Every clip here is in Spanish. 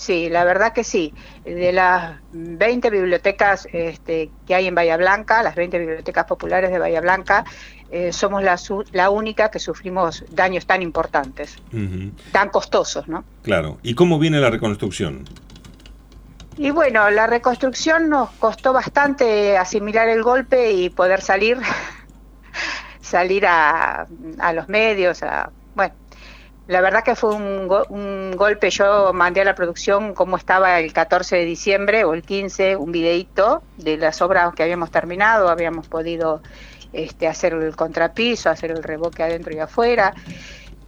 sí, la verdad que sí. De las 20 bibliotecas este, que hay en Bahía Blanca, las 20 bibliotecas populares de Bahía Blanca, eh, somos la, la, única que sufrimos daños tan importantes, tan costosos, ¿no? Claro. ¿Y cómo viene la reconstrucción? Y bueno, la reconstrucción nos costó bastante asimilar el golpe y poder salir, salir a, a los medios, a, bueno, la verdad que fue un, un, golpe, yo mandé a la producción cómo estaba el 14 de diciembre o el 15, un videíto de las obras que habíamos terminado, habíamos podido este, hacer el contrapiso, hacer el reboque adentro y afuera.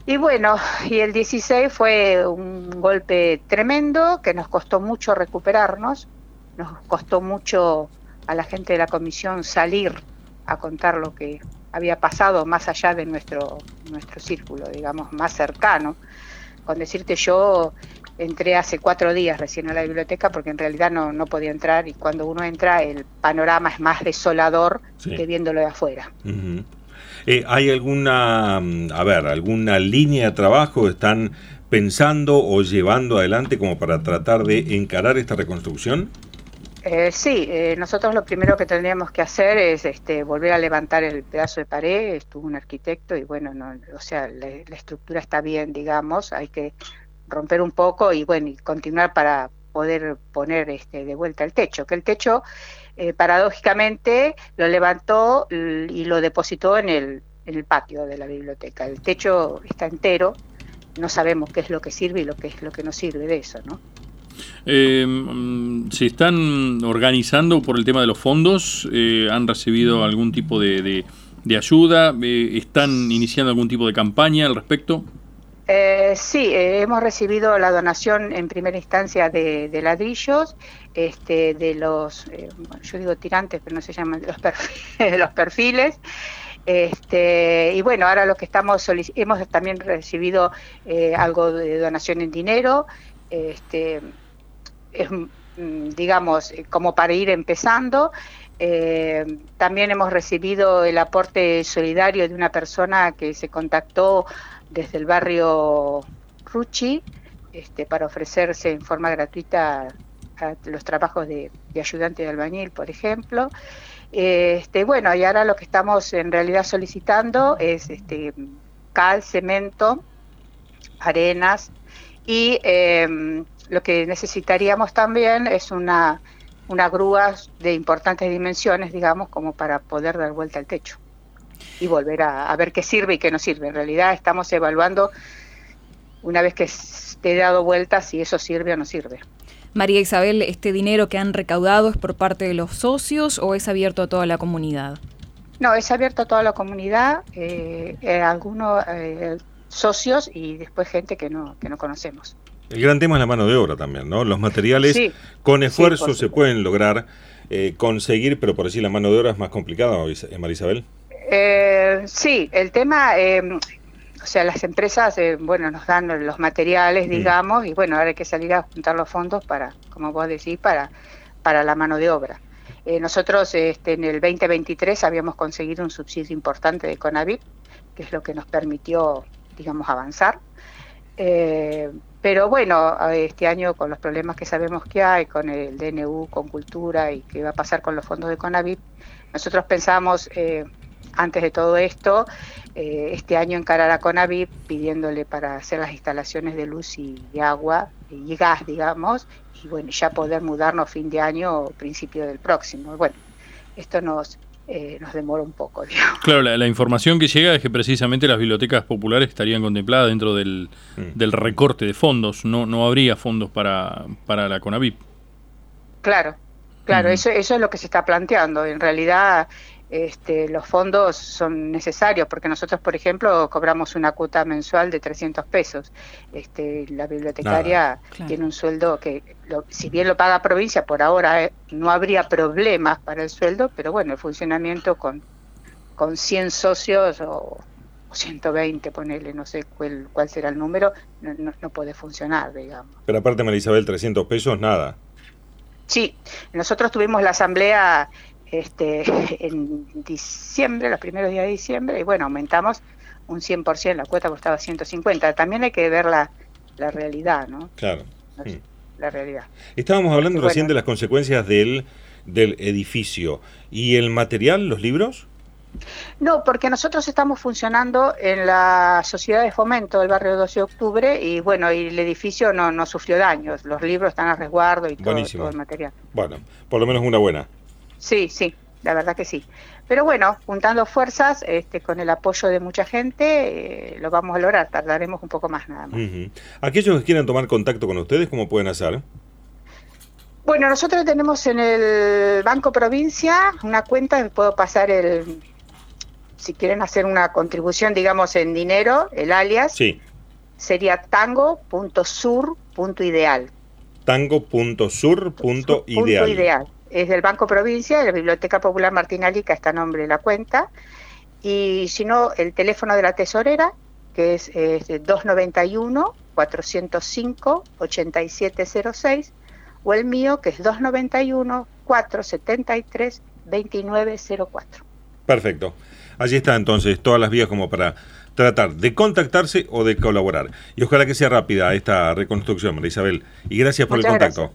Y bueno, y el 16 fue un golpe tremendo que nos costó mucho recuperarnos, nos costó mucho a la gente de la comisión salir a contar lo que había pasado más allá de nuestro, nuestro círculo, digamos, más cercano. Con decirte yo entré hace cuatro días recién a la biblioteca porque en realidad no, no podía entrar y cuando uno entra el panorama es más desolador que viéndolo de afuera. Eh, ¿Hay alguna, mm, a ver, alguna línea de trabajo están pensando o llevando adelante como para tratar de encarar esta reconstrucción? Eh, sí, eh, nosotros lo primero que tendríamos que hacer es este, volver a levantar el pedazo de pared. Estuvo un arquitecto y bueno, no, o sea, la, estructura está bien, digamos. Hay que romper un poco y bueno, y continuar para poder poner este, de vuelta el techo. Que el techo, eh, paradójicamente, lo levantó y lo depositó en el, en el patio de la biblioteca. El techo está entero. No sabemos qué es lo que sirve y lo que es lo que no sirve de eso, ¿no? Eh, ¿Se están organizando por el tema de los fondos? Eh, ¿Han recibido algún tipo de, ayuda? Eh, ¿Están iniciando algún tipo de campaña al respecto? Eh, sí, hemos recibido la donación en primera instancia de, ladrillos, este, de los, yo digo tirantes, pero no se llaman, de los perfiles, los perfiles este, y bueno, ahora lo que estamos hemos también recibido algo de donación en dinero, este, es, digamos, eh, como para ir empezando. Eh, también hemos recibido el aporte solidario de una persona que se contactó desde el barrio Ruchi este, para ofrecerse en forma gratuita a los trabajos de, ayudante de albañil, por ejemplo. Este, bueno, y ahora lo que estamos en realidad solicitando es este, cal, cemento, arenas y eh, lo que necesitaríamos también es una, una grúa de importantes dimensiones, digamos, como para poder dar vuelta al techo y volver a, ver qué sirve y qué no sirve. En realidad estamos evaluando, una vez que esté dado vuelta, si eso sirve o no sirve. María Isabel, ¿este dinero que han recaudado es por parte de los socios o es abierto a toda la comunidad? No, es abierto a toda la comunidad, eh, eh, algunos eh, socios y después gente que no, que no conocemos. El gran tema es la mano de obra también, ¿no? Los materiales con esfuerzo se pueden lograr eh, conseguir, pero por decir la mano de obra es más complicada, María Isabel. Eh, sí, el tema, em, o sea, las empresas, eh, bueno, nos dan los materiales, mm. digamos, y bueno, ahora hay que salir a juntar los fondos para, como vos decís, para, para la mano de obra. nosotros este, en el 2023 habíamos conseguido un subsidio importante de Conavip, que es lo que nos permitió, digamos, avanzar. Pero bueno, este año con los problemas que sabemos que hay, con el DNU, con cultura y qué va a pasar con los fondos de CONAVIP, nosotros pensamos, eh, antes de todo esto, eh, este año encarar a CONAVIP pidiéndole para hacer las instalaciones de luz y, agua y gas, digamos, y bueno, ya poder mudarnos fin de año o principio del próximo. Bueno, esto nos eh, nos demora un poco. Claro, la, información que llega es que precisamente las bibliotecas populares estarían contempladas dentro del, mm. del recorte de fondos, no, no habría fondos para, para la CONAVIP. Claro, claro, eso, eso es lo que se está planteando. En realidad este, los fondos son necesarios, porque nosotros, por ejemplo, cobramos una cuota mensual de 300 pesos. Este, la bibliotecaria tiene un sueldo que, si bien lo paga provincia, por ahora eh, no habría problemas para el sueldo, pero bueno, el funcionamiento con, con 100 socios o, 120, ponerle, no sé cuál, cuál será el número, no, no, puede funcionar, digamos. Pero aparte, María Isabel, 300 pesos, nada. Sí, nosotros tuvimos la asamblea este, en diciembre, los primeros días de diciembre, y bueno, aumentamos un 100%, la cuota costaba 150. También hay que ver la, la realidad, ¿no? Claro. La realidad. Estábamos hablando recién de las consecuencias del, del edificio. ¿Y el material, los libros? No, porque nosotros estamos funcionando en la sociedad de fomento del barrio 12 de octubre y bueno, y el edificio no, no sufrió daños, los libros están a resguardo y todo, todo, el material. Bueno, por lo menos una buena. Sí, sí, la verdad que sí. Pero bueno, juntando fuerzas, este, con el apoyo de mucha gente, eh, lo vamos a lograr, tardaremos un poco más nada más. Aquellos que quieran tomar contacto con ustedes, ¿cómo pueden hacer? Bueno, nosotros tenemos en el Banco Provincia una cuenta, puedo pasar el, si quieren hacer una contribución, digamos, en dinero, el alias, sí. sería tango.sur.ideal. Tango.sur.ideal. ideal. Es del Banco Provincia, de la Biblioteca Popular Martín Alica está a nombre de la cuenta. Y si no, el teléfono de la tesorera, que es, es 291-405-8706, o el mío, que es 291-473-2904. Perfecto. Allí está entonces todas las vías como para tratar de contactarse o de colaborar. Y ojalá que sea rápida esta reconstrucción, María Isabel. Y gracias por el contacto.